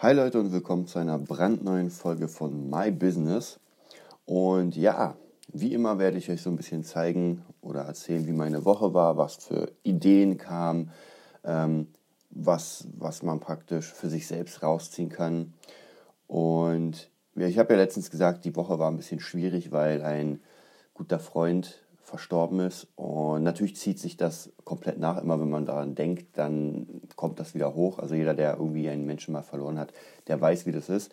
Hi Leute und willkommen zu einer brandneuen Folge von My Business. Und ja, wie immer werde ich euch so ein bisschen zeigen oder erzählen, wie meine Woche war, was für Ideen kamen, ähm, was, was man praktisch für sich selbst rausziehen kann. Und ich habe ja letztens gesagt, die Woche war ein bisschen schwierig, weil ein guter Freund verstorben ist. Und natürlich zieht sich das komplett nach. Immer wenn man daran denkt, dann kommt das wieder hoch. Also jeder, der irgendwie einen Menschen mal verloren hat, der weiß, wie das ist.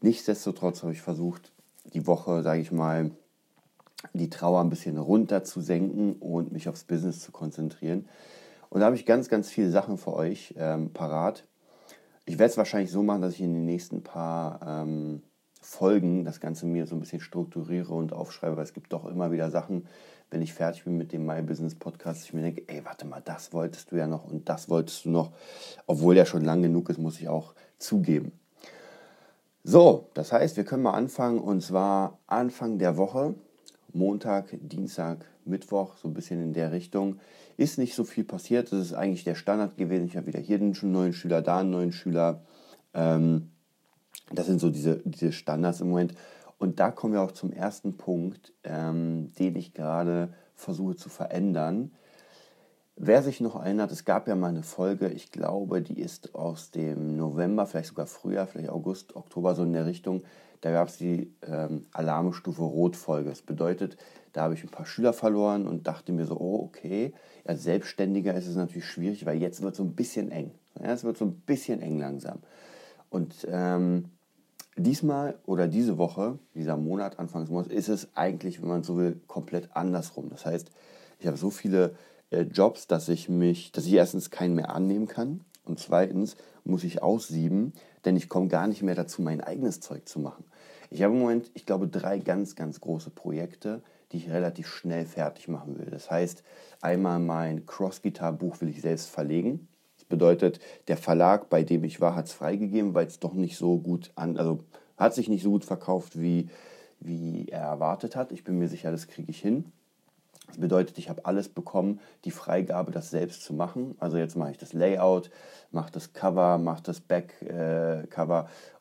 Nichtsdestotrotz habe ich versucht, die Woche, sage ich mal, die Trauer ein bisschen runter zu senken und mich aufs Business zu konzentrieren. Und da habe ich ganz, ganz viele Sachen für euch ähm, parat. Ich werde es wahrscheinlich so machen, dass ich in den nächsten paar ähm, Folgen das Ganze mir so ein bisschen strukturiere und aufschreibe, weil es gibt doch immer wieder Sachen, wenn ich fertig bin mit dem My Business Podcast, ich mir denke, ey, warte mal, das wolltest du ja noch und das wolltest du noch, obwohl der schon lang genug ist, muss ich auch zugeben. So, das heißt, wir können mal anfangen und zwar Anfang der Woche, Montag, Dienstag, Mittwoch, so ein bisschen in der Richtung. Ist nicht so viel passiert, das ist eigentlich der Standard gewesen. Ich habe wieder hier einen neuen Schüler, da einen neuen Schüler. Ähm, das sind so diese, diese Standards im Moment. Und da kommen wir auch zum ersten Punkt, ähm, den ich gerade versuche zu verändern. Wer sich noch erinnert, es gab ja mal eine Folge, ich glaube, die ist aus dem November, vielleicht sogar Frühjahr, vielleicht August, Oktober, so in der Richtung. Da gab es die ähm, Alarmstufe Rot-Folge. Das bedeutet, da habe ich ein paar Schüler verloren und dachte mir so, oh, okay, als Selbstständiger ist es natürlich schwierig, weil jetzt wird es so ein bisschen eng. Ja, es wird so ein bisschen eng langsam. Und ähm, Diesmal oder diese Woche, dieser Monat, Anfangsmonat, ist es eigentlich, wenn man so will, komplett andersrum. Das heißt, ich habe so viele äh, Jobs, dass ich mich, dass ich erstens keinen mehr annehmen kann und zweitens muss ich aussieben, denn ich komme gar nicht mehr dazu, mein eigenes Zeug zu machen. Ich habe im Moment, ich glaube, drei ganz, ganz große Projekte, die ich relativ schnell fertig machen will. Das heißt, einmal mein Cross-Guitar-Buch will ich selbst verlegen bedeutet, der Verlag, bei dem ich war, hat es freigegeben, weil es doch nicht so gut an, also hat sich nicht so gut verkauft, wie, wie er erwartet hat. Ich bin mir sicher, das kriege ich hin. Das bedeutet, ich habe alles bekommen, die Freigabe, das selbst zu machen. Also jetzt mache ich das Layout, mache das Cover, mache das Backcover äh,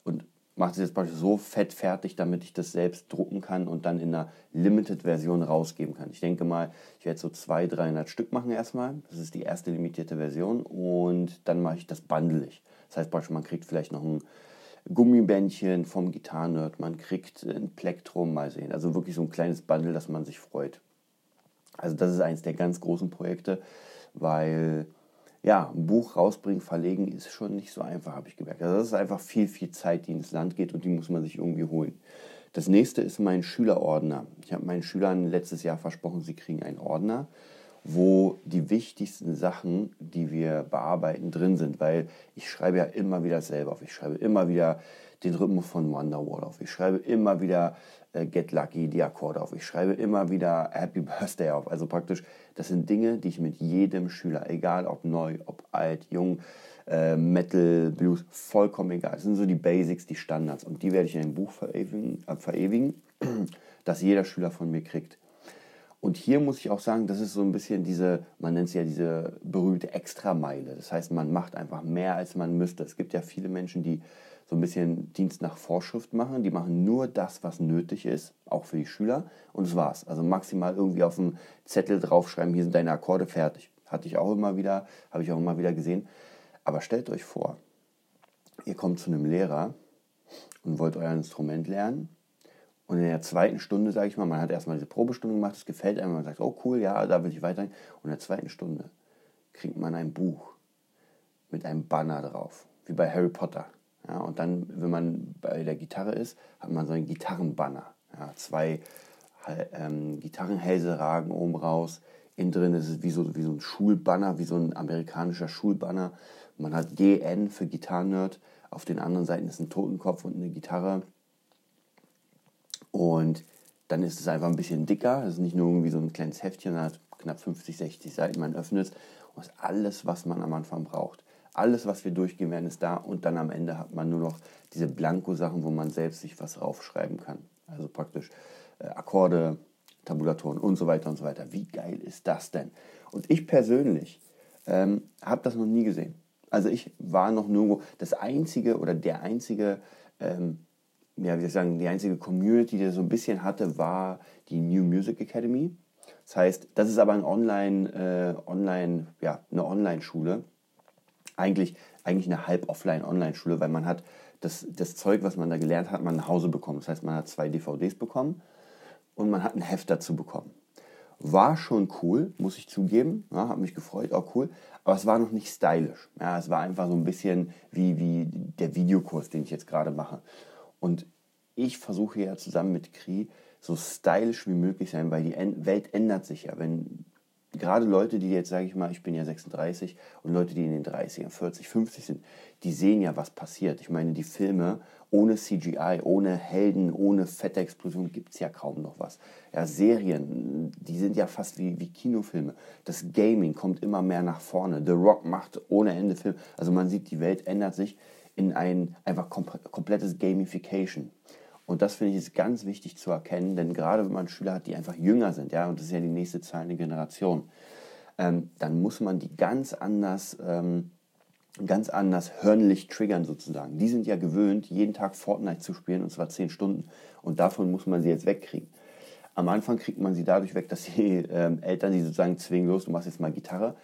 mache es jetzt praktisch so fett fertig, damit ich das selbst drucken kann und dann in einer Limited-Version rausgeben kann. Ich denke mal, ich werde so 200, 300 Stück machen erstmal. Das ist die erste limitierte Version und dann mache ich das bandelig. Das heißt praktisch, man kriegt vielleicht noch ein Gummibändchen vom Gitarrenerd, man kriegt ein Plektrum, mal sehen. Also wirklich so ein kleines Bundle, dass man sich freut. Also das ist eines der ganz großen Projekte, weil ja, ein Buch rausbringen, verlegen ist schon nicht so einfach, habe ich gemerkt. Also das ist einfach viel, viel Zeit, die ins Land geht und die muss man sich irgendwie holen. Das nächste ist mein Schülerordner. Ich habe meinen Schülern letztes Jahr versprochen, sie kriegen einen Ordner, wo die wichtigsten Sachen, die wir bearbeiten, drin sind, weil ich schreibe ja immer wieder selber auf. Ich schreibe immer wieder den Rhythmus von Wonderwall auf. Ich schreibe immer wieder äh, Get Lucky, die Akkorde auf. Ich schreibe immer wieder Happy Birthday auf. Also praktisch, das sind Dinge, die ich mit jedem Schüler, egal ob neu, ob alt, jung, äh, Metal, Blues, vollkommen egal. Das sind so die Basics, die Standards. Und die werde ich in einem Buch verewigen, äh, verewigen das jeder Schüler von mir kriegt. Und hier muss ich auch sagen, das ist so ein bisschen diese, man nennt es ja diese berühmte Extrameile. Das heißt, man macht einfach mehr, als man müsste. Es gibt ja viele Menschen, die so ein bisschen Dienst nach Vorschrift machen. Die machen nur das, was nötig ist, auch für die Schüler. Und das war's. Also maximal irgendwie auf dem Zettel draufschreiben, hier sind deine Akkorde fertig. Hatte ich auch immer wieder, habe ich auch immer wieder gesehen. Aber stellt euch vor, ihr kommt zu einem Lehrer und wollt euer Instrument lernen. Und in der zweiten Stunde, sage ich mal, man hat erstmal diese Probestunde gemacht, es gefällt einem, man sagt, oh cool, ja, da will ich weiter. Und in der zweiten Stunde kriegt man ein Buch mit einem Banner drauf, wie bei Harry Potter. Ja, und dann, wenn man bei der Gitarre ist, hat man so einen Gitarrenbanner. Ja, zwei ähm, Gitarrenhälse ragen oben raus. Innen drin ist es wie so, wie so ein Schulbanner, wie so ein amerikanischer Schulbanner. Man hat GN für Gitarrennerd. Auf den anderen Seiten ist ein Totenkopf und eine Gitarre. Und dann ist es einfach ein bisschen dicker. Es ist nicht nur irgendwie so ein kleines Heftchen, sondern hat knapp 50, 60 Seiten. Man öffnet es und ist alles, was man am Anfang braucht. Alles, was wir durchgehen werden, ist da und dann am Ende hat man nur noch diese Blanko-Sachen, wo man selbst sich was raufschreiben kann. Also praktisch äh, Akkorde, Tabulatoren und so weiter und so weiter. Wie geil ist das denn? Und ich persönlich ähm, habe das noch nie gesehen. Also ich war noch nirgendwo, das einzige oder der einzige, ähm, ja, wie soll ich sagen, die einzige Community, die das so ein bisschen hatte, war die New Music Academy. Das heißt, das ist aber ein Online, äh, Online, ja, eine Online-Schule. Eigentlich, eigentlich eine halb-offline-Online-Schule, weil man hat das, das Zeug, was man da gelernt hat, man nach Hause bekommen. Das heißt, man hat zwei DVDs bekommen und man hat ein Heft dazu bekommen. War schon cool, muss ich zugeben. Ja, hat mich gefreut, auch cool. Aber es war noch nicht stylisch. Ja, es war einfach so ein bisschen wie, wie der Videokurs, den ich jetzt gerade mache. Und ich versuche ja zusammen mit Kri so stylisch wie möglich sein, weil die Welt ändert sich ja. Wenn gerade Leute, die jetzt, sage ich mal, ich bin ja 36 und Leute, die in den 30ern, 40, 50 sind, die sehen ja, was passiert. Ich meine, die Filme ohne CGI, ohne Helden, ohne fette Explosion gibt es ja kaum noch was. Ja, Serien, die sind ja fast wie, wie Kinofilme. Das Gaming kommt immer mehr nach vorne. The Rock macht ohne Ende Filme. Also man sieht, die Welt ändert sich in ein einfach komplettes Gamification. Und das finde ich ist ganz wichtig zu erkennen, denn gerade wenn man Schüler hat, die einfach jünger sind, ja, und das ist ja die nächste zahlende Generation, ähm, dann muss man die ganz anders, ähm, ganz anders hörnlich triggern sozusagen. Die sind ja gewöhnt, jeden Tag Fortnite zu spielen und zwar zehn Stunden. Und davon muss man sie jetzt wegkriegen. Am Anfang kriegt man sie dadurch weg, dass die ähm, Eltern sie sozusagen zwingen, los, du machst jetzt mal Gitarre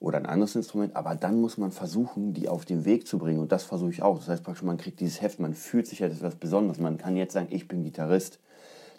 oder ein anderes Instrument, aber dann muss man versuchen, die auf den Weg zu bringen und das versuche ich auch. Das heißt praktisch, man kriegt dieses Heft, man fühlt sich ja, das ist was Besonderes. Man kann jetzt sagen, ich bin Gitarrist.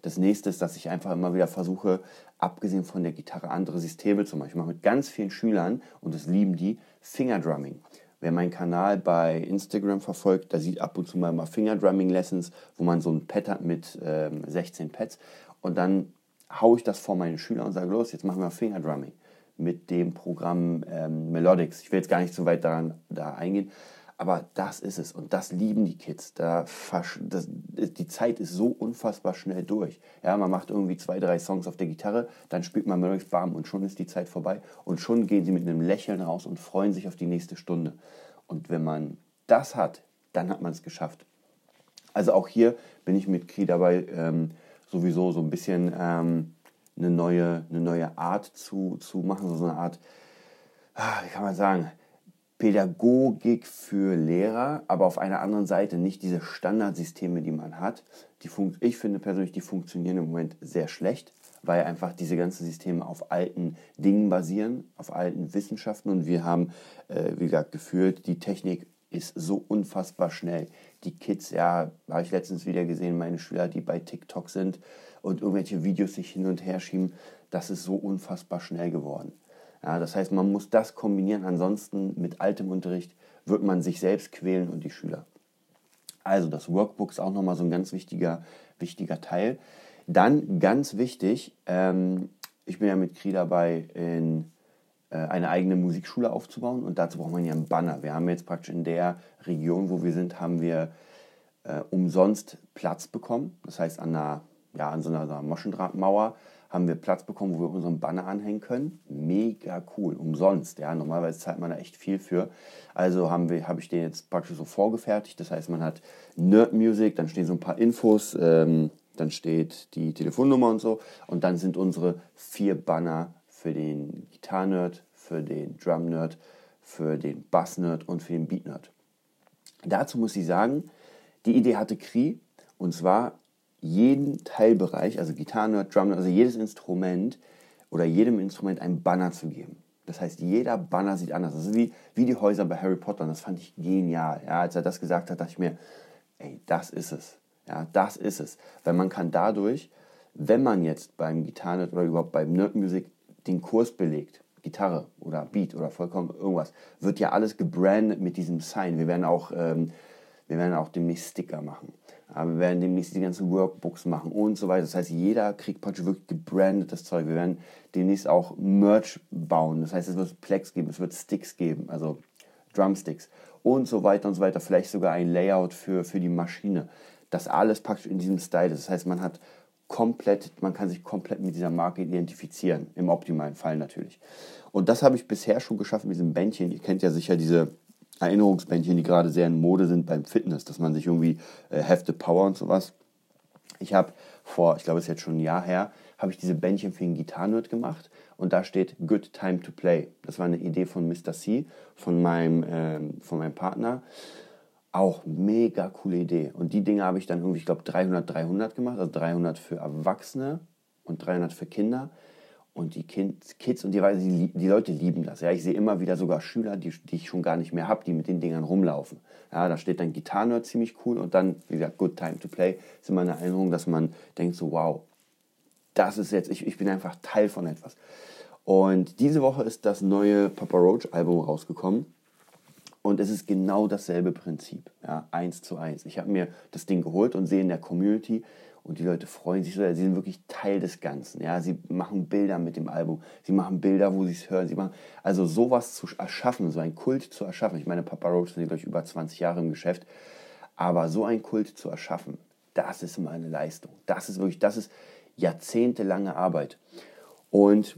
Das nächste ist, dass ich einfach immer wieder versuche, abgesehen von der Gitarre, andere Systeme zu machen. Ich mache mit ganz vielen Schülern, und das lieben die, Fingerdrumming. Wer meinen Kanal bei Instagram verfolgt, da sieht ab und zu mal, mal Fingerdrumming-Lessons, wo man so ein Pad hat mit ähm, 16 Pads. Und dann haue ich das vor meine Schüler und sage, los, jetzt machen wir Fingerdrumming mit dem Programm ähm, Melodics. Ich will jetzt gar nicht so weit daran da eingehen, aber das ist es und das lieben die Kids. Da das, die Zeit ist so unfassbar schnell durch. Ja, man macht irgendwie zwei, drei Songs auf der Gitarre, dann spielt man Melodics bam und schon ist die Zeit vorbei und schon gehen sie mit einem Lächeln raus und freuen sich auf die nächste Stunde. Und wenn man das hat, dann hat man es geschafft. Also auch hier bin ich mit Kri dabei, ähm, sowieso so ein bisschen ähm, eine neue, eine neue Art zu, zu machen, so eine Art, ah, wie kann man sagen, Pädagogik für Lehrer, aber auf einer anderen Seite nicht diese Standardsysteme, die man hat. Die ich finde persönlich, die funktionieren im Moment sehr schlecht, weil einfach diese ganzen Systeme auf alten Dingen basieren, auf alten Wissenschaften und wir haben, äh, wie gesagt, gefühlt, die Technik ist so unfassbar schnell. Die Kids, ja, habe ich letztens wieder gesehen, meine Schüler, die bei TikTok sind und irgendwelche Videos sich hin und her schieben, das ist so unfassbar schnell geworden. Ja, das heißt, man muss das kombinieren, ansonsten mit altem Unterricht wird man sich selbst quälen und die Schüler. Also das Workbook ist auch nochmal so ein ganz wichtiger, wichtiger Teil. Dann ganz wichtig, ähm, ich bin ja mit Kri dabei, in äh, eine eigene Musikschule aufzubauen und dazu braucht man ja einen Banner. Wir haben jetzt praktisch in der Region, wo wir sind, haben wir äh, umsonst Platz bekommen. Das heißt, an, einer, ja, an so einer, so einer Moschendrahtmauer haben wir Platz bekommen, wo wir unseren Banner anhängen können. Mega cool, umsonst. Ja, normalerweise zahlt man da echt viel für. Also haben wir, habe ich den jetzt praktisch so vorgefertigt. Das heißt, man hat Nerd Music, dann stehen so ein paar Infos, ähm, dann steht die Telefonnummer und so. Und dann sind unsere vier Banner für den Gitarren-Nerd, für den Drum-Nerd, für den Bass-Nerd und für den Beat-Nerd. Dazu muss ich sagen, die Idee hatte Kri und zwar jeden Teilbereich, also Gitarren-Nerd, Drum-Nerd, also jedes Instrument oder jedem Instrument einen Banner zu geben. Das heißt, jeder Banner sieht anders. Das ist wie, wie die Häuser bei Harry Potter. Und das fand ich genial. Ja, als er das gesagt hat, dachte ich mir, ey, das ist es. Ja, das ist es. Weil man kann dadurch, wenn man jetzt beim Gitarren oder überhaupt beim Nerd Music den Kurs belegt, Gitarre oder Beat oder vollkommen irgendwas, wird ja alles gebrandet mit diesem Sign. Wir werden auch, ähm, wir werden auch demnächst Sticker machen. Wir werden demnächst die ganzen Workbooks machen und so weiter. Das heißt, jeder kriegt praktisch wirklich gebrandetes Zeug. Wir werden demnächst auch Merch bauen. Das heißt, es wird Plex geben, es wird Sticks geben, also Drumsticks und so weiter und so weiter. Vielleicht sogar ein Layout für, für die Maschine. Das alles praktisch in diesem Style. Das heißt, man hat komplett, man kann sich komplett mit dieser Marke identifizieren, im optimalen Fall natürlich. Und das habe ich bisher schon geschafft mit diesem Bändchen. Ihr kennt ja sicher diese Erinnerungsbändchen, die gerade sehr in Mode sind beim Fitness, dass man sich irgendwie äh, the Power und sowas. Ich habe vor, ich glaube, es ist jetzt schon ein Jahr her, habe ich diese Bändchen für den Gitarrenwirt gemacht und da steht Good Time to Play. Das war eine Idee von Mr. C, von meinem, ähm, von meinem Partner. Auch mega coole Idee. Und die Dinge habe ich dann irgendwie, ich glaube, 300, 300 gemacht, also 300 für Erwachsene und 300 für Kinder. Und die Kids und die, die, Leute lieben das. Ja, ich sehe immer wieder sogar Schüler, die, die ich schon gar nicht mehr habe, die mit den Dingern rumlaufen. Ja, da steht dann Gitarrenerd ziemlich cool und dann, wie gesagt, Good Time to Play. ist immer eine Erinnerung, dass man denkt so, wow, das ist jetzt, ich, ich bin einfach Teil von etwas. Und diese Woche ist das neue Papa Roach Album rausgekommen. Und es ist genau dasselbe Prinzip, ja, eins zu eins. Ich habe mir das Ding geholt und sehe in der Community, und die Leute freuen sich so, sie sind wirklich Teil des Ganzen. Ja? Sie machen Bilder mit dem Album, sie machen Bilder, wo sie es hören. Sie machen, also sowas zu erschaffen, so ein Kult zu erschaffen. Ich meine, Papa Roach sind, glaube ich, über 20 Jahre im Geschäft. Aber so ein Kult zu erschaffen, das ist mal eine Leistung. Das ist wirklich, das ist jahrzehntelange Arbeit. Und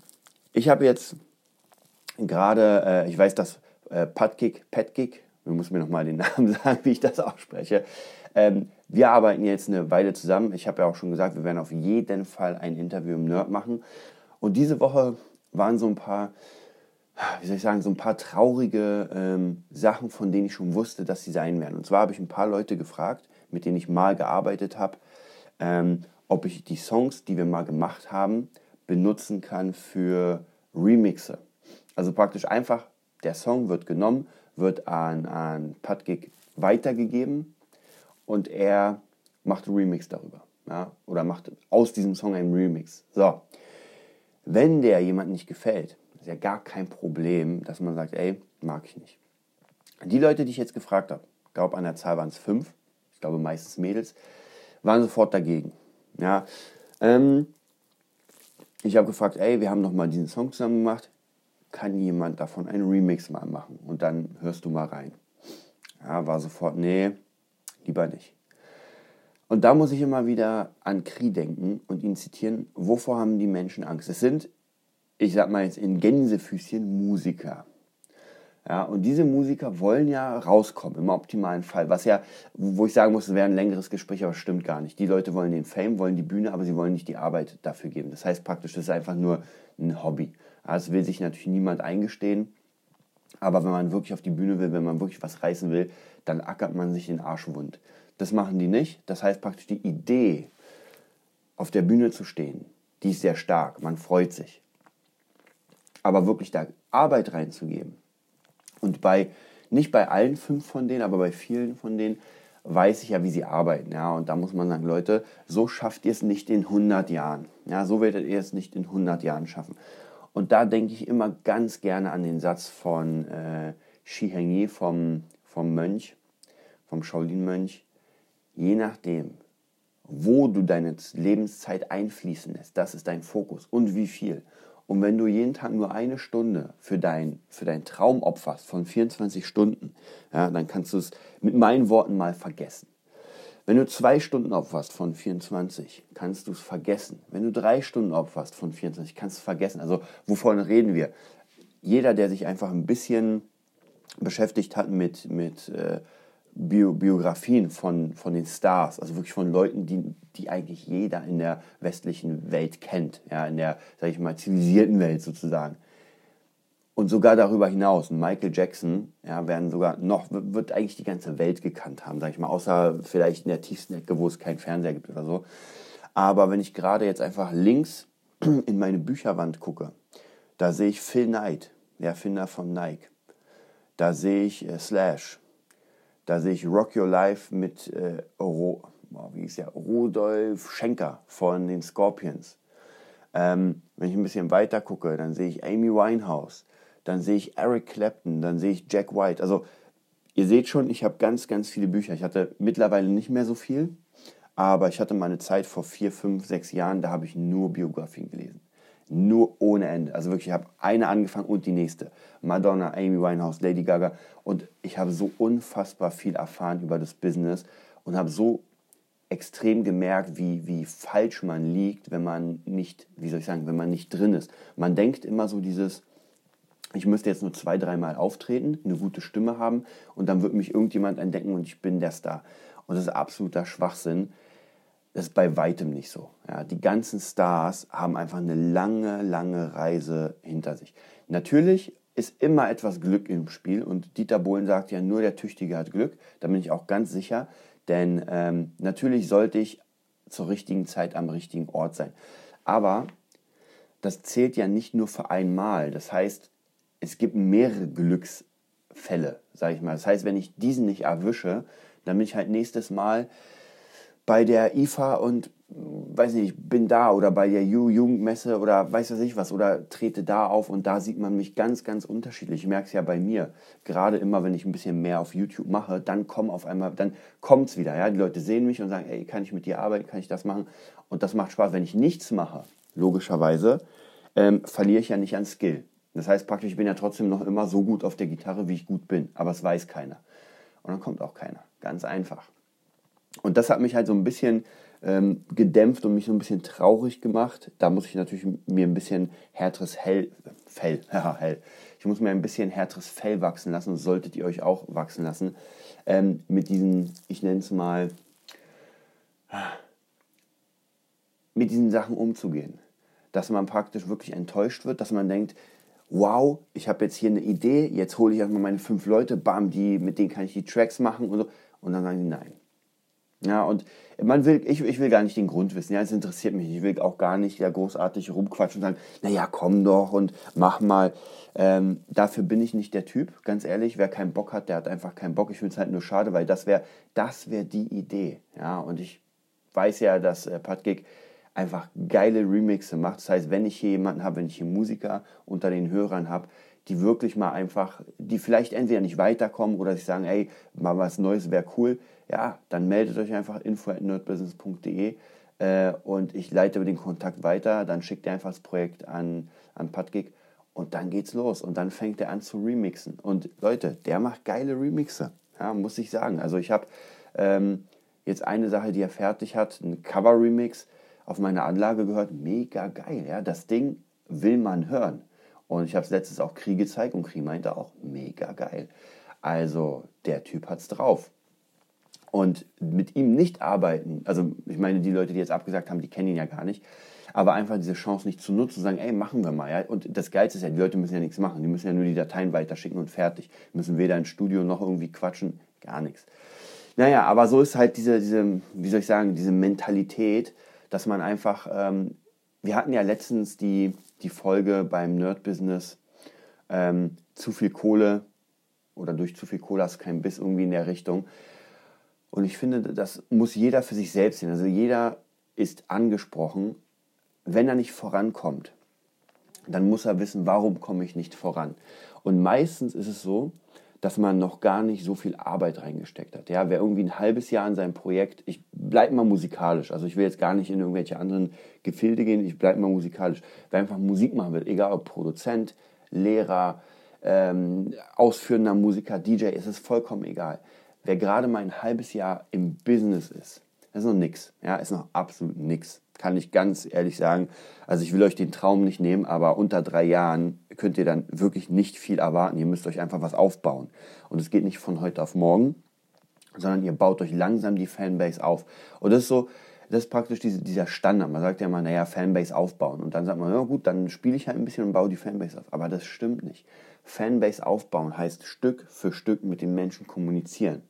ich habe jetzt gerade, äh, ich weiß, dass äh, Patkick, Patkick, du musst mir nochmal den Namen sagen, wie ich das ausspreche, ähm, wir arbeiten jetzt eine Weile zusammen. Ich habe ja auch schon gesagt, wir werden auf jeden Fall ein Interview im Nerd machen. Und diese Woche waren so ein paar, wie soll ich sagen, so ein paar traurige ähm, Sachen, von denen ich schon wusste, dass sie sein werden. Und zwar habe ich ein paar Leute gefragt, mit denen ich mal gearbeitet habe, ähm, ob ich die Songs, die wir mal gemacht haben, benutzen kann für Remixe. Also praktisch einfach, der Song wird genommen, wird an, an Padgig weitergegeben und er macht einen Remix darüber. Ja? Oder macht aus diesem Song einen Remix. So, wenn der jemand nicht gefällt, ist ja gar kein Problem, dass man sagt, ey, mag ich nicht. Die Leute, die ich jetzt gefragt habe, glaube an der Zahl waren es fünf, ich glaube meistens Mädels, waren sofort dagegen. Ja, ähm, ich habe gefragt, ey, wir haben noch mal diesen Song zusammen gemacht, kann jemand davon einen Remix mal machen? Und dann hörst du mal rein. Ja, war sofort, nee, lieber nicht. Und da muss ich immer wieder an Kri denken und ihn zitieren, wovor haben die Menschen Angst? Es sind, ich sag mal jetzt in Gänsefüßchen, Musiker. Ja, und diese Musiker wollen ja rauskommen, im optimalen Fall. Was ja, wo ich sagen muss, es wäre ein längeres Gespräch, aber stimmt gar nicht. Die Leute wollen den Fame, wollen die Bühne, aber sie wollen nicht die Arbeit dafür geben. Das heißt praktisch, das ist einfach nur ein Hobby. Das will sich natürlich niemand eingestehen. Aber wenn man wirklich auf die Bühne will, wenn man wirklich was reißen will, dann ackert man sich den Arsch wund. Das machen die nicht. Das heißt praktisch die Idee, auf der Bühne zu stehen, die ist sehr stark. Man freut sich. Aber wirklich da Arbeit reinzugeben. Und bei, nicht bei allen fünf von denen, aber bei vielen von denen weiß ich ja, wie sie arbeiten. Ja, und da muss man sagen, Leute, so schafft ihr es nicht in 100 Jahren. Ja, so werdet ihr es nicht in 100 Jahren schaffen. Und da denke ich immer ganz gerne an den Satz von äh, Shi Hengyi vom, vom Mönch, vom Shaolin-Mönch. Je nachdem, wo du deine Lebenszeit einfließen lässt, das ist dein Fokus und wie viel. Und wenn du jeden Tag nur eine Stunde für, dein, für deinen Traum opferst von 24 Stunden, ja, dann kannst du es mit meinen Worten mal vergessen. Wenn du zwei Stunden opferst von 24, kannst du es vergessen. Wenn du drei Stunden opferst von 24, kannst du es vergessen. Also wovon reden wir? Jeder, der sich einfach ein bisschen beschäftigt hat mit, mit äh, Bio, Biografien von, von den Stars, also wirklich von Leuten, die, die eigentlich jeder in der westlichen Welt kennt, ja, in der, sag ich mal, zivilisierten Welt sozusagen und sogar darüber hinaus, Michael Jackson, ja, werden sogar noch, wird eigentlich die ganze Welt gekannt haben, sag ich mal, außer vielleicht in der tiefsten Ecke, wo es keinen Fernseher gibt oder so. Aber wenn ich gerade jetzt einfach links in meine Bücherwand gucke, da sehe ich Phil Knight, der Erfinder von Nike. Da sehe ich äh, Slash. Da sehe ich Rock Your Life mit äh, Ro, wie hieß der? Rudolf Schenker von den Scorpions. Ähm, wenn ich ein bisschen weiter gucke, dann sehe ich Amy Winehouse dann sehe ich Eric Clapton, dann sehe ich Jack White. Also ihr seht schon, ich habe ganz, ganz viele Bücher. Ich hatte mittlerweile nicht mehr so viel, aber ich hatte meine Zeit vor vier, fünf, sechs Jahren, da habe ich nur Biografien gelesen. Nur ohne Ende. Also wirklich, ich habe eine angefangen und die nächste. Madonna, Amy Winehouse, Lady Gaga. Und ich habe so unfassbar viel erfahren über das Business und habe so extrem gemerkt, wie, wie falsch man liegt, wenn man nicht, wie soll ich sagen, wenn man nicht drin ist. Man denkt immer so dieses, ich müsste jetzt nur zwei, dreimal auftreten, eine gute Stimme haben und dann wird mich irgendjemand entdecken und ich bin der Star. Und das ist absoluter Schwachsinn. Das ist bei weitem nicht so. Ja, die ganzen Stars haben einfach eine lange, lange Reise hinter sich. Natürlich ist immer etwas Glück im Spiel und Dieter Bohlen sagt ja, nur der Tüchtige hat Glück. Da bin ich auch ganz sicher, denn ähm, natürlich sollte ich zur richtigen Zeit am richtigen Ort sein. Aber das zählt ja nicht nur für einmal. Das heißt, es gibt mehrere Glücksfälle, sage ich mal. Das heißt, wenn ich diesen nicht erwische, dann bin ich halt nächstes Mal bei der IFA und weiß nicht, bin da oder bei der Jugendmesse oder weiß was ich was oder trete da auf und da sieht man mich ganz, ganz unterschiedlich. Ich merke es ja bei mir. Gerade immer, wenn ich ein bisschen mehr auf YouTube mache, dann kommen auf einmal, dann kommt es wieder. Ja? Die Leute sehen mich und sagen, ey, kann ich mit dir arbeiten, kann ich das machen? Und das macht Spaß. Wenn ich nichts mache, logischerweise, ähm, verliere ich ja nicht an Skill. Das heißt praktisch, ich bin ja trotzdem noch immer so gut auf der Gitarre, wie ich gut bin. Aber es weiß keiner. Und dann kommt auch keiner. Ganz einfach. Und das hat mich halt so ein bisschen ähm, gedämpft und mich so ein bisschen traurig gemacht. Da muss ich natürlich mir ein bisschen härteres Hell, Fell, ja, hell. Ich muss mir ein bisschen härteres Fell wachsen lassen solltet ihr euch auch wachsen lassen. Ähm, mit diesen, ich nenne es mal, mit diesen Sachen umzugehen. Dass man praktisch wirklich enttäuscht wird, dass man denkt, wow, ich habe jetzt hier eine Idee, jetzt hole ich erstmal meine fünf Leute, bam, die, mit denen kann ich die Tracks machen und so. Und dann sagen die nein. Ja, und man will, ich, ich will gar nicht den Grund wissen, ja, es interessiert mich. Ich will auch gar nicht ja großartig rumquatschen und sagen, naja, komm doch und mach mal. Ähm, dafür bin ich nicht der Typ, ganz ehrlich. Wer keinen Bock hat, der hat einfach keinen Bock. Ich finde es halt nur schade, weil das wäre das wär die Idee. Ja, und ich weiß ja, dass äh, Patgig einfach geile Remixe macht. Das heißt, wenn ich hier jemanden habe, wenn ich hier Musiker unter den Hörern habe, die wirklich mal einfach, die vielleicht entweder nicht weiterkommen oder sich sagen, ey, mal was Neues wäre cool, ja, dann meldet euch einfach info.nerdbusiness.de äh, und ich leite den Kontakt weiter, dann schickt ihr einfach das Projekt an, an Patgig und dann geht's los und dann fängt er an zu remixen. Und Leute, der macht geile Remixe, ja, muss ich sagen. Also ich habe ähm, jetzt eine Sache, die er fertig hat, ein Cover-Remix auf meiner Anlage gehört, mega geil, ja, das Ding will man hören. Und ich habe es letztes auch Krieg gezeigt und Krieg meinte auch, mega geil. Also der Typ hat's drauf. Und mit ihm nicht arbeiten, also ich meine, die Leute, die jetzt abgesagt haben, die kennen ihn ja gar nicht, aber einfach diese Chance nicht zu nutzen, zu sagen, ey, machen wir mal. Ja? Und das Geilste ist ja, die Leute müssen ja nichts machen, die müssen ja nur die Dateien weiterschicken und fertig. Die müssen weder ins Studio noch irgendwie quatschen, gar nichts. Naja, aber so ist halt diese, diese wie soll ich sagen, diese Mentalität, dass man einfach, ähm, wir hatten ja letztens die, die Folge beim Nerd-Business, ähm, zu viel Kohle oder durch zu viel Kohle hast du keinen Biss irgendwie in der Richtung. Und ich finde, das muss jeder für sich selbst sehen. Also jeder ist angesprochen, wenn er nicht vorankommt, dann muss er wissen, warum komme ich nicht voran. Und meistens ist es so, dass man noch gar nicht so viel Arbeit reingesteckt hat. Ja, wer irgendwie ein halbes Jahr in seinem Projekt, ich bleibe mal musikalisch, also ich will jetzt gar nicht in irgendwelche anderen Gefilde gehen, ich bleibe mal musikalisch. Wer einfach Musik machen will, egal ob Produzent, Lehrer, ähm, ausführender Musiker, DJ, ist es vollkommen egal wer gerade mal ein halbes Jahr im Business ist, das ist noch nichts. Ja, ist noch absolut nichts. Kann ich ganz ehrlich sagen. Also ich will euch den Traum nicht nehmen, aber unter drei Jahren könnt ihr dann wirklich nicht viel erwarten. Ihr müsst euch einfach was aufbauen. Und es geht nicht von heute auf morgen, sondern ihr baut euch langsam die Fanbase auf. Und das ist so, das ist praktisch diese, dieser Standard. Man sagt ja immer, naja, Fanbase aufbauen. Und dann sagt man, ja gut, dann spiele ich halt ein bisschen und baue die Fanbase auf. Aber das stimmt nicht. Fanbase aufbauen heißt Stück für Stück mit den Menschen kommunizieren.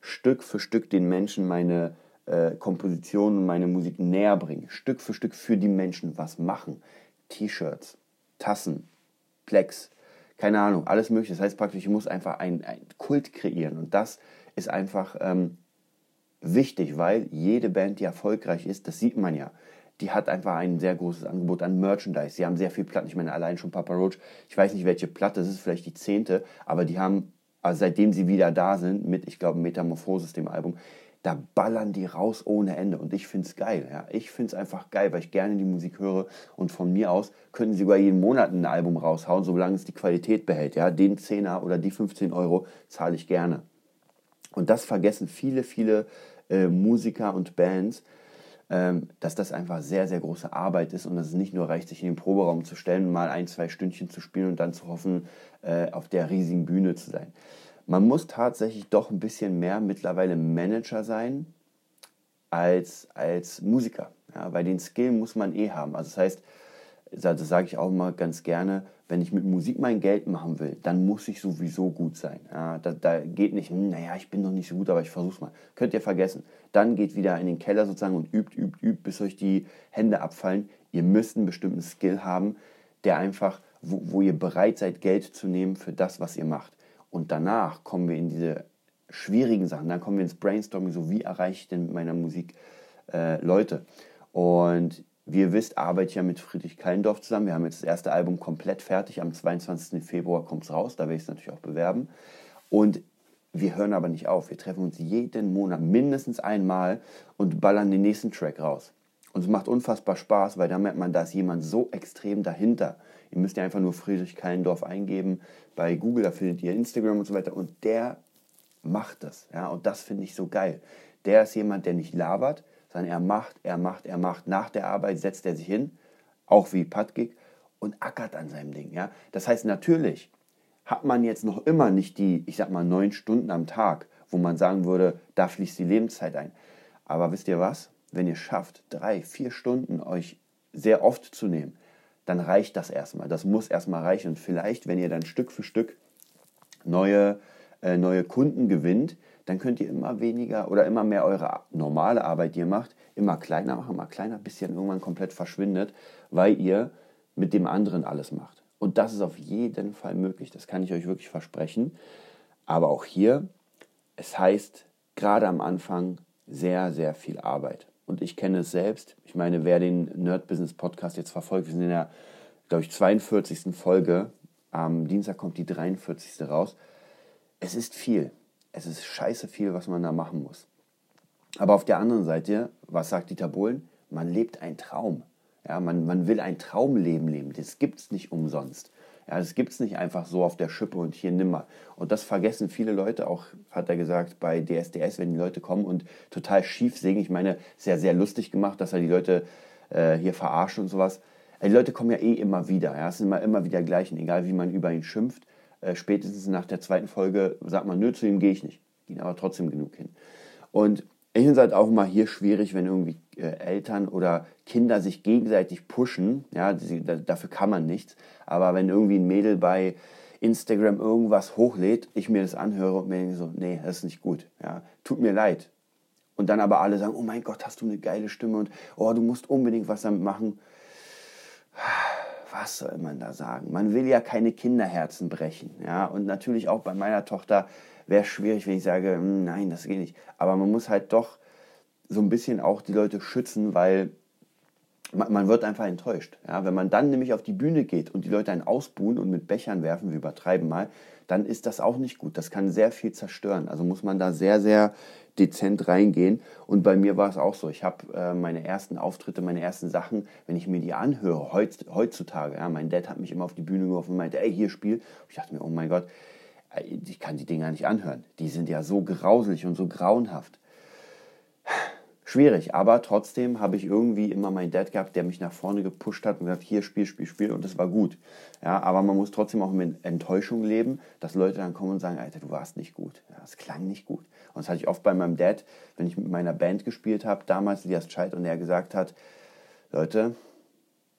Stück für Stück den Menschen meine äh, Komposition und meine Musik näher bringen. Stück für Stück für die Menschen was machen. T-Shirts, Tassen, Plex, keine Ahnung, alles mögliche. Das heißt praktisch, ich muss einfach einen Kult kreieren. Und das ist einfach ähm, wichtig, weil jede Band, die erfolgreich ist, das sieht man ja, die hat einfach ein sehr großes Angebot an Merchandise. Sie haben sehr viel Platten. Ich meine, allein schon Papa Roach, ich weiß nicht, welche Platte, das ist vielleicht die zehnte, aber die haben also seitdem sie wieder da sind, mit, ich glaube, Metamorphosis, dem Album, da ballern die raus ohne Ende. Und ich finde es geil. Ja. Ich finde es einfach geil, weil ich gerne die Musik höre. Und von mir aus könnten sie sogar jeden Monat ein Album raushauen, solange es die Qualität behält. Ja. Den 10er oder die 15 Euro zahle ich gerne. Und das vergessen viele, viele äh, Musiker und Bands, ähm, dass das einfach sehr, sehr große Arbeit ist und dass es nicht nur reicht, sich in den Proberaum zu stellen, mal ein, zwei Stündchen zu spielen und dann zu hoffen, äh, auf der riesigen Bühne zu sein. Man muss tatsächlich doch ein bisschen mehr mittlerweile Manager sein als, als Musiker. Ja, weil den Skill muss man eh haben. Also das heißt, das sage ich auch immer ganz gerne, wenn ich mit Musik mein Geld machen will, dann muss ich sowieso gut sein. Ja, da, da geht nicht, hm, naja, ich bin noch nicht so gut, aber ich versuch's mal. Könnt ihr vergessen. Dann geht wieder in den Keller sozusagen und übt, übt, übt, bis euch die Hände abfallen. Ihr müsst einen bestimmten Skill haben, der einfach, wo, wo ihr bereit seid, Geld zu nehmen für das, was ihr macht. Und danach kommen wir in diese schwierigen Sachen. Dann kommen wir ins Brainstorming, so wie erreiche ich denn mit meiner Musik äh, Leute. Und wie ihr wisst, arbeite ich ja mit Friedrich Kallendorf zusammen. Wir haben jetzt das erste Album komplett fertig. Am 22. Februar kommt es raus. Da werde ich es natürlich auch bewerben. Und wir hören aber nicht auf. Wir treffen uns jeden Monat mindestens einmal und ballern den nächsten Track raus. Und es macht unfassbar Spaß, weil da merkt man, da ist jemand so extrem dahinter. Ihr müsst ja einfach nur Friedrich Kallendorf eingeben bei Google, da findet ihr Instagram und so weiter. Und der macht das. Ja? Und das finde ich so geil. Der ist jemand, der nicht labert, sondern er macht, er macht, er macht. Nach der Arbeit setzt er sich hin, auch wie Patgig, und ackert an seinem Ding. Ja? Das heißt, natürlich hat man jetzt noch immer nicht die, ich sag mal, neun Stunden am Tag, wo man sagen würde, da fließt die Lebenszeit ein. Aber wisst ihr was? Wenn ihr schafft, drei, vier Stunden euch sehr oft zu nehmen, dann reicht das erstmal. Das muss erstmal reichen. Und vielleicht, wenn ihr dann Stück für Stück neue, äh, neue Kunden gewinnt, dann könnt ihr immer weniger oder immer mehr eure normale Arbeit, die ihr macht, immer kleiner machen, immer kleiner, bis ihr dann irgendwann komplett verschwindet, weil ihr mit dem anderen alles macht. Und das ist auf jeden Fall möglich, das kann ich euch wirklich versprechen. Aber auch hier, es heißt gerade am Anfang sehr, sehr viel Arbeit. Und ich kenne es selbst. Ich meine, wer den Nerd Business Podcast jetzt verfolgt, wir sind in der, glaube ich, 42. Folge. Am Dienstag kommt die 43. raus. Es ist viel es ist scheiße viel, was man da machen muss. Aber auf der anderen Seite, was sagt Dieter Bohlen? Man lebt einen Traum. Ja, man, man will ein Traumleben leben. Das gibt es nicht umsonst. Ja, das gibt es nicht einfach so auf der Schippe und hier nimmer. Und das vergessen viele Leute, auch hat er gesagt, bei DSDS, wenn die Leute kommen und total schief singen. Ich meine, sehr, sehr lustig gemacht, dass er die Leute äh, hier verarscht und sowas. Die Leute kommen ja eh immer wieder. Ja, es sind immer, immer wieder gleichen, egal wie man über ihn schimpft. Äh, spätestens nach der zweiten Folge sagt man, nö, zu ihm gehe ich nicht. Gehen aber trotzdem genug hin. Und ich finde es halt auch mal hier schwierig, wenn irgendwie äh, Eltern oder Kinder sich gegenseitig pushen. Ja, die, da, dafür kann man nichts. Aber wenn irgendwie ein Mädel bei Instagram irgendwas hochlädt, ich mir das anhöre und mir denke so, nee, das ist nicht gut. Ja, tut mir leid. Und dann aber alle sagen, oh mein Gott, hast du eine geile Stimme und oh, du musst unbedingt was damit machen was soll man da sagen? Man will ja keine Kinderherzen brechen. Ja? Und natürlich auch bei meiner Tochter wäre schwierig, wenn ich sage, hm, nein, das geht nicht. Aber man muss halt doch so ein bisschen auch die Leute schützen, weil man, man wird einfach enttäuscht. Ja? Wenn man dann nämlich auf die Bühne geht und die Leute einen ausbuhen und mit Bechern werfen, wir übertreiben mal, dann ist das auch nicht gut. Das kann sehr viel zerstören. Also muss man da sehr, sehr dezent reingehen. Und bei mir war es auch so. Ich habe äh, meine ersten Auftritte, meine ersten Sachen, wenn ich mir die anhöre, heutz, heutzutage, ja, mein Dad hat mich immer auf die Bühne geworfen und meinte, ey, hier spiel. Ich dachte mir, oh mein Gott, ich kann die Dinger nicht anhören. Die sind ja so grauselig und so grauenhaft schwierig, aber trotzdem habe ich irgendwie immer meinen Dad gehabt, der mich nach vorne gepusht hat und gesagt, hier Spiel, Spiel, Spiel und das war gut. Ja, aber man muss trotzdem auch mit Enttäuschung leben, dass Leute dann kommen und sagen, Alter, du warst nicht gut. Ja, das klang nicht gut. Und das hatte ich oft bei meinem Dad, wenn ich mit meiner Band gespielt habe, damals Elias Scheid und er gesagt hat, Leute,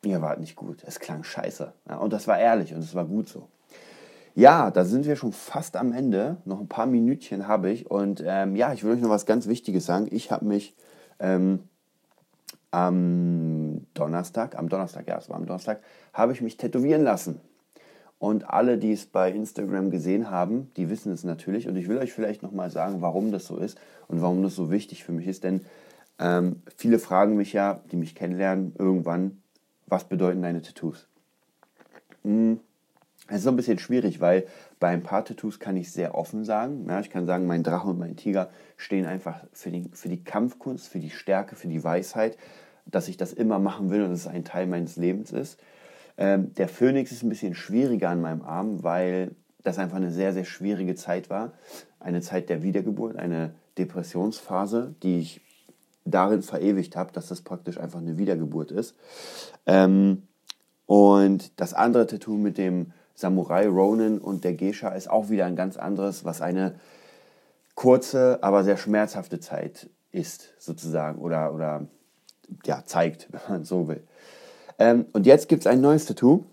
ihr wart nicht gut. Es klang scheiße. Ja, und das war ehrlich und es war gut so. Ja, da sind wir schon fast am Ende. Noch ein paar Minütchen habe ich. Und ähm, ja, ich will euch noch was ganz Wichtiges sagen. Ich habe mich ähm, am Donnerstag, am Donnerstag, ja, es war am Donnerstag, habe ich mich tätowieren lassen. Und alle, die es bei Instagram gesehen haben, die wissen es natürlich. Und ich will euch vielleicht nochmal sagen, warum das so ist und warum das so wichtig für mich ist. Denn ähm, viele fragen mich ja, die mich kennenlernen, irgendwann, was bedeuten deine Tattoos? Hm, es ist so ein bisschen schwierig, weil bei ein paar Tattoos kann ich sehr offen sagen. Ja, ich kann sagen, mein Drache und mein Tiger stehen einfach für die, für die Kampfkunst, für die Stärke, für die Weisheit, dass ich das immer machen will und es ein Teil meines Lebens ist. Ähm, der Phönix ist ein bisschen schwieriger an meinem Arm, weil das einfach eine sehr, sehr schwierige Zeit war. Eine Zeit der Wiedergeburt, eine Depressionsphase, die ich darin verewigt habe, dass das praktisch einfach eine Wiedergeburt ist. Ähm, und das andere Tattoo mit dem Samurai Ronin und der Geisha ist auch wieder ein ganz anderes, was eine kurze, aber sehr schmerzhafte Zeit ist, sozusagen, oder, oder ja, zeigt, wenn man so will. Ähm, und jetzt gibt es ein neues Tattoo.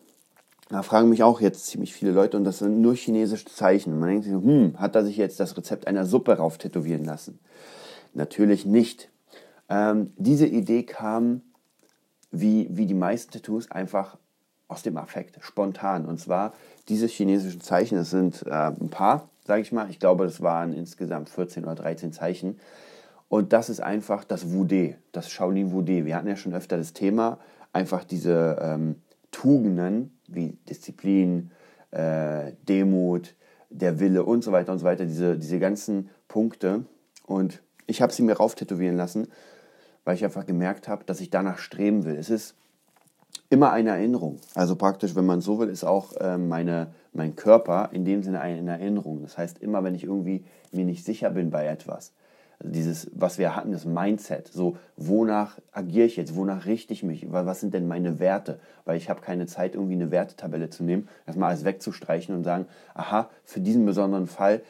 Da fragen mich auch jetzt ziemlich viele Leute und das sind nur chinesische Zeichen. Und man denkt sich, hm, hat er sich jetzt das Rezept einer Suppe rauf tätowieren lassen? Natürlich nicht. Ähm, diese Idee kam, wie, wie die meisten Tattoos, einfach aus dem Affekt, spontan. Und zwar diese chinesischen Zeichen, das sind äh, ein paar, sage ich mal. Ich glaube, das waren insgesamt 14 oder 13 Zeichen. Und das ist einfach das Wudé, das Shaolin Wudé. Wir hatten ja schon öfter das Thema, einfach diese ähm, Tugenden wie Disziplin, äh, Demut, der Wille und so weiter und so weiter, diese, diese ganzen Punkte. Und ich habe sie mir rauf tätowieren lassen, weil ich einfach gemerkt habe, dass ich danach streben will. Es ist immer eine Erinnerung. Also praktisch, wenn man so will, ist auch äh, meine, mein Körper in dem Sinne eine Erinnerung. Das heißt, immer wenn ich irgendwie mir nicht sicher bin bei etwas, also dieses, was wir hatten, das Mindset. So, wonach agiere ich jetzt? Wonach richte ich mich? Was sind denn meine Werte? Weil ich habe keine Zeit, irgendwie eine Wertetabelle zu nehmen, erstmal alles wegzustreichen und sagen, aha, für diesen besonderen Fall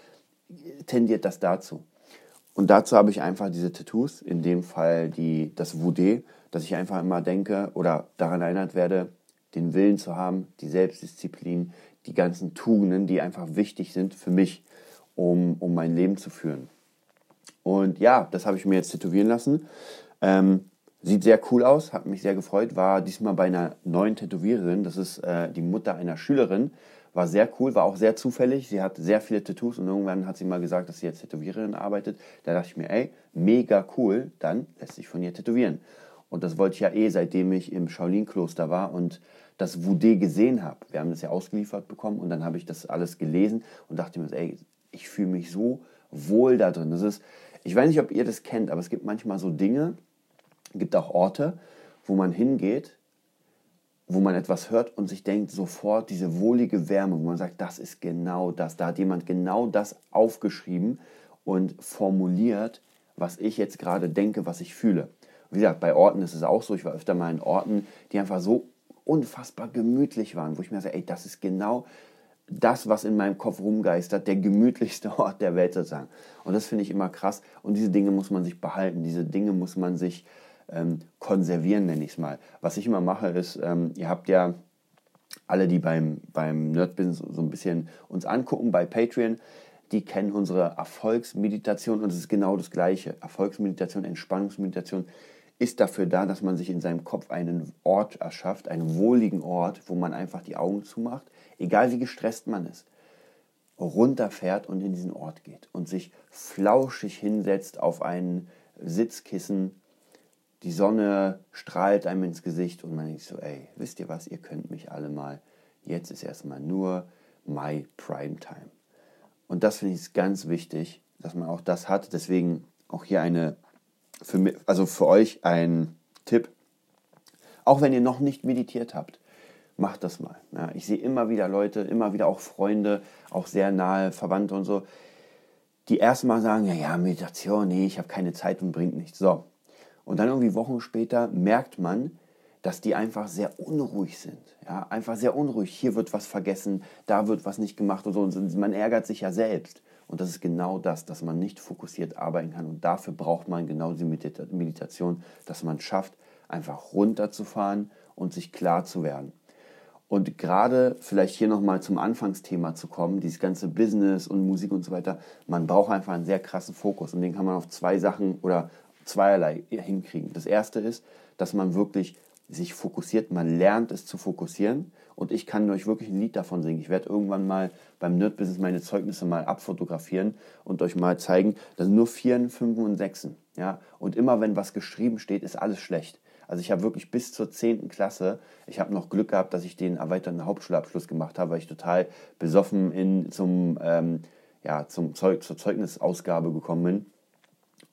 tendiert das dazu. Und dazu habe ich einfach diese Tattoos, in dem Fall die, das Wudé, dass ich einfach immer denke oder daran erinnert werde, den Willen zu haben, die Selbstdisziplin, die ganzen Tugenden, die einfach wichtig sind für mich, um, um mein Leben zu führen. Und ja, das habe ich mir jetzt tätowieren lassen. Ähm, sieht sehr cool aus, hat mich sehr gefreut. War diesmal bei einer neuen Tätowiererin. Das ist äh, die Mutter einer Schülerin. War sehr cool, war auch sehr zufällig. Sie hat sehr viele Tattoos und irgendwann hat sie mal gesagt, dass sie jetzt Tätowiererin arbeitet. Da dachte ich mir, ey, mega cool, dann lässt sich von ihr tätowieren. Und das wollte ich ja eh, seitdem ich im Shaolin-Kloster war und das Wudé gesehen habe. Wir haben das ja ausgeliefert bekommen und dann habe ich das alles gelesen und dachte mir, ey, ich fühle mich so wohl da drin. Das ist, ich weiß nicht, ob ihr das kennt, aber es gibt manchmal so Dinge, gibt auch Orte, wo man hingeht, wo man etwas hört und sich denkt sofort diese wohlige Wärme, wo man sagt, das ist genau das. Da hat jemand genau das aufgeschrieben und formuliert, was ich jetzt gerade denke, was ich fühle. Wie gesagt, bei Orten ist es auch so. Ich war öfter mal in Orten, die einfach so unfassbar gemütlich waren, wo ich mir sage, ey, das ist genau das, was in meinem Kopf rumgeistert, der gemütlichste Ort der Welt sozusagen. Und das finde ich immer krass. Und diese Dinge muss man sich behalten, diese Dinge muss man sich ähm, konservieren, nenne ich es mal. Was ich immer mache, ist, ähm, ihr habt ja alle, die beim, beim Nerdbusiness so ein bisschen uns angucken bei Patreon, die kennen unsere Erfolgsmeditation und es ist genau das Gleiche. Erfolgsmeditation, Entspannungsmeditation ist dafür da, dass man sich in seinem Kopf einen Ort erschafft, einen wohligen Ort, wo man einfach die Augen zumacht, egal wie gestresst man ist, runterfährt und in diesen Ort geht und sich flauschig hinsetzt auf ein Sitzkissen. Die Sonne strahlt einem ins Gesicht und man denkt so, ey, wisst ihr was, ihr könnt mich alle mal. Jetzt ist erstmal nur my prime time. Und das finde ich ganz wichtig, dass man auch das hat. Deswegen auch hier eine, für mich, also für euch ein Tipp. Auch wenn ihr noch nicht meditiert habt, macht das mal. Ja, ich sehe immer wieder Leute, immer wieder auch Freunde, auch sehr nahe Verwandte und so, die erstmal sagen, ja, ja, Meditation, nee, ich habe keine Zeit und bringt nichts. So. Und dann irgendwie Wochen später merkt man, dass die einfach sehr unruhig sind. Ja, einfach sehr unruhig. Hier wird was vergessen, da wird was nicht gemacht und so. Und man ärgert sich ja selbst. Und das ist genau das, dass man nicht fokussiert arbeiten kann. Und dafür braucht man genau die Meditation, dass man schafft, einfach runterzufahren und sich klar zu werden. Und gerade vielleicht hier nochmal zum Anfangsthema zu kommen, dieses ganze Business und Musik und so weiter, man braucht einfach einen sehr krassen Fokus und den kann man auf zwei Sachen oder zweierlei hinkriegen. Das erste ist, dass man wirklich sich fokussiert, man lernt es zu fokussieren und ich kann euch wirklich ein Lied davon singen. Ich werde irgendwann mal beim Nerd Business meine Zeugnisse mal abfotografieren und euch mal zeigen, das sind nur Vieren, Fünfen und Sechsen. Ja? Und immer wenn was geschrieben steht, ist alles schlecht. Also ich habe wirklich bis zur 10. Klasse, ich habe noch Glück gehabt, dass ich den erweiterten Hauptschulabschluss gemacht habe, weil ich total besoffen in, zum, ähm, ja, zum Zeug, zur Zeugnisausgabe gekommen bin.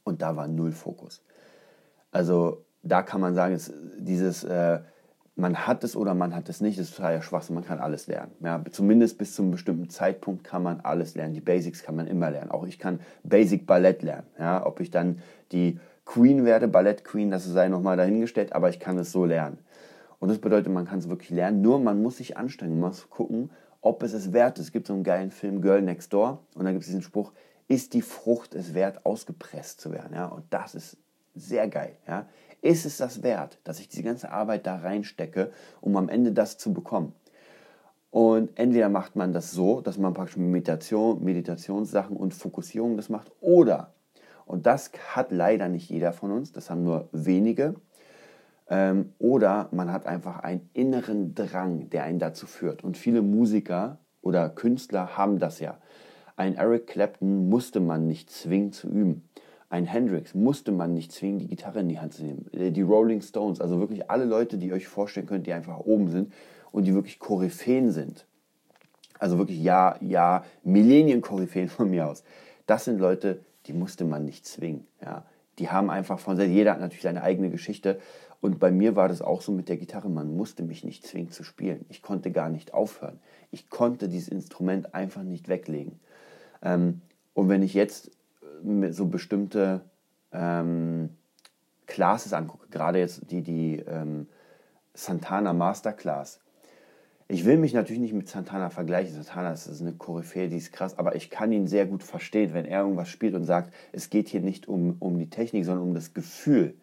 Und da war null Fokus. Also da kann man sagen, es, dieses, äh, man hat es oder man hat es nicht, ist total Schwachsinn, man kann alles lernen. Ja, zumindest bis zu einem bestimmten Zeitpunkt kann man alles lernen. Die Basics kann man immer lernen. Auch ich kann Basic Ballett lernen. Ja, ob ich dann die Queen werde, Ballett Queen, das sei nochmal dahingestellt, aber ich kann es so lernen. Und das bedeutet, man kann es wirklich lernen, nur man muss sich anstrengen, man muss gucken, ob es es wert ist. Es gibt so einen geilen Film Girl Next Door und da gibt es diesen Spruch, ist die Frucht es wert, ausgepresst zu werden. Ja? Und das ist sehr geil. Ja? Ist es das wert, dass ich diese ganze Arbeit da reinstecke, um am Ende das zu bekommen? Und entweder macht man das so, dass man praktisch Meditation, Meditationssachen und Fokussierung das macht, oder, und das hat leider nicht jeder von uns, das haben nur wenige, ähm, oder man hat einfach einen inneren Drang, der einen dazu führt. Und viele Musiker oder Künstler haben das ja. Ein Eric Clapton musste man nicht zwingen zu üben. Ein Hendrix musste man nicht zwingen, die Gitarre in die Hand zu nehmen. Äh, die Rolling Stones, also wirklich alle Leute, die ihr euch vorstellen könnt, die einfach oben sind und die wirklich Koryphäen sind. Also wirklich ja, ja, Millennium-Koryphäen von mir aus. Das sind Leute, die musste man nicht zwingen. Ja. Die haben einfach von selbst, jeder hat natürlich seine eigene Geschichte. Und bei mir war das auch so mit der Gitarre. Man musste mich nicht zwingen zu spielen. Ich konnte gar nicht aufhören. Ich konnte dieses Instrument einfach nicht weglegen. Ähm, und wenn ich jetzt äh, so bestimmte ähm, Classes angucke, gerade jetzt die, die ähm, Santana Masterclass, ich will mich natürlich nicht mit Santana vergleichen. Santana ist eine Koryphäe, die ist krass, aber ich kann ihn sehr gut verstehen, wenn er irgendwas spielt und sagt, es geht hier nicht um, um die Technik, sondern um das Gefühl.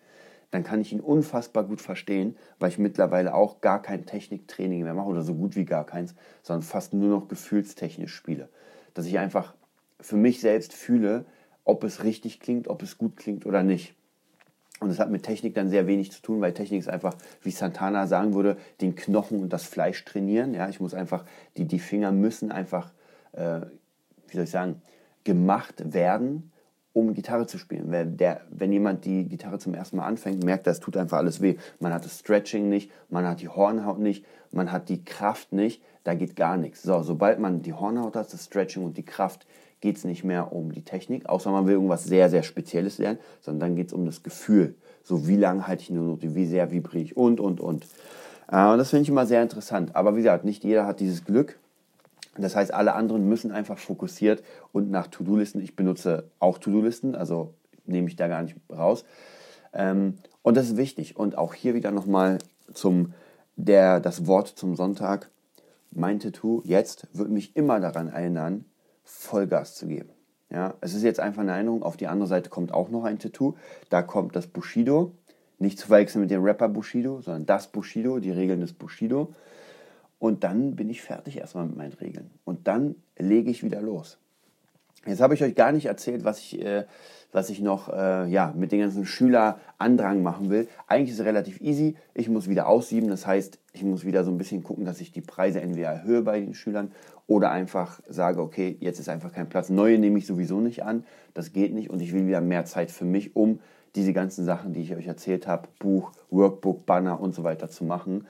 Dann kann ich ihn unfassbar gut verstehen, weil ich mittlerweile auch gar kein Techniktraining mehr mache oder so gut wie gar keins, sondern fast nur noch gefühlstechnisch spiele. Dass ich einfach für mich selbst fühle, ob es richtig klingt, ob es gut klingt oder nicht. Und das hat mit Technik dann sehr wenig zu tun, weil Technik ist einfach, wie Santana sagen würde, den Knochen und das Fleisch trainieren. Ja, ich muss einfach, die, die Finger müssen einfach, äh, wie soll ich sagen, gemacht werden, um Gitarre zu spielen. Wenn, der, wenn jemand die Gitarre zum ersten Mal anfängt, merkt er, es tut einfach alles weh. Man hat das Stretching nicht, man hat die Hornhaut nicht, man hat die Kraft nicht, da geht gar nichts. So, sobald man die Hornhaut hat, das Stretching und die Kraft, geht es nicht mehr um die Technik, außer man will irgendwas sehr, sehr Spezielles lernen, sondern dann geht es um das Gefühl. So wie lange halte ich eine Note, wie sehr vibriere ich und, und, und. Äh, und das finde ich immer sehr interessant. Aber wie gesagt, nicht jeder hat dieses Glück. Das heißt, alle anderen müssen einfach fokussiert und nach To-Do-Listen. Ich benutze auch To-Do-Listen, also nehme ich da gar nicht raus. Ähm, und das ist wichtig. Und auch hier wieder nochmal zum der, das Wort zum Sonntag. Mein Tattoo jetzt wird mich immer daran erinnern, Vollgas zu geben. Ja, es ist jetzt einfach eine Erinnerung. Auf die andere Seite kommt auch noch ein Tattoo. Da kommt das Bushido. Nicht zu verwechseln mit dem Rapper Bushido, sondern das Bushido, die Regeln des Bushido. Und dann bin ich fertig erstmal mit meinen Regeln. Und dann lege ich wieder los. Jetzt habe ich euch gar nicht erzählt, was ich, äh, was ich noch äh, ja, mit den ganzen Schülerandrang machen will. Eigentlich ist es relativ easy. Ich muss wieder aussieben. Das heißt, ich muss wieder so ein bisschen gucken, dass ich die Preise entweder erhöhe bei den Schülern oder einfach sage, okay, jetzt ist einfach kein Platz. Neue nehme ich sowieso nicht an. Das geht nicht und ich will wieder mehr Zeit für mich, um diese ganzen Sachen, die ich euch erzählt habe, Buch, Workbook, Banner und so weiter zu machen.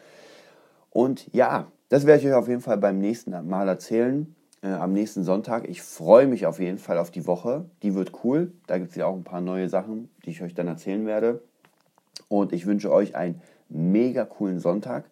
Und ja, das werde ich euch auf jeden Fall beim nächsten Mal erzählen äh, am nächsten Sonntag. Ich freue mich auf jeden Fall auf die Woche. Die wird cool. Da gibt es ja auch ein paar neue Sachen, die ich euch dann erzählen werde. Und ich wünsche euch einen mega coolen Sonntag.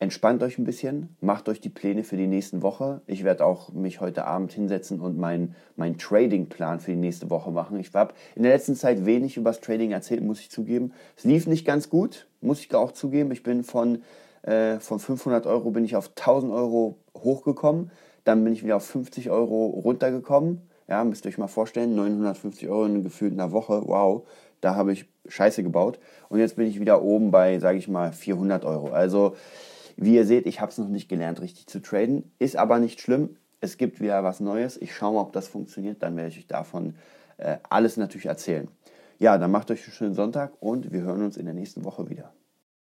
Entspannt euch ein bisschen, macht euch die Pläne für die nächste Woche. Ich werde auch mich heute Abend hinsetzen und meinen mein Trading-Plan für die nächste Woche machen. Ich habe in der letzten Zeit wenig über das Trading erzählt, muss ich zugeben. Es lief nicht ganz gut, muss ich auch zugeben. Ich bin von, äh, von 500 Euro bin ich auf 1000 Euro hochgekommen. Dann bin ich wieder auf 50 Euro runtergekommen. Ja, müsst ihr euch mal vorstellen, 950 Euro in gefühlt einer Woche. Wow, da habe ich Scheiße gebaut. Und jetzt bin ich wieder oben bei, sage ich mal, 400 Euro. Also, wie ihr seht, ich habe es noch nicht gelernt, richtig zu traden. Ist aber nicht schlimm. Es gibt wieder was Neues. Ich schaue mal, ob das funktioniert. Dann werde ich euch davon äh, alles natürlich erzählen. Ja, dann macht euch einen schönen Sonntag und wir hören uns in der nächsten Woche wieder.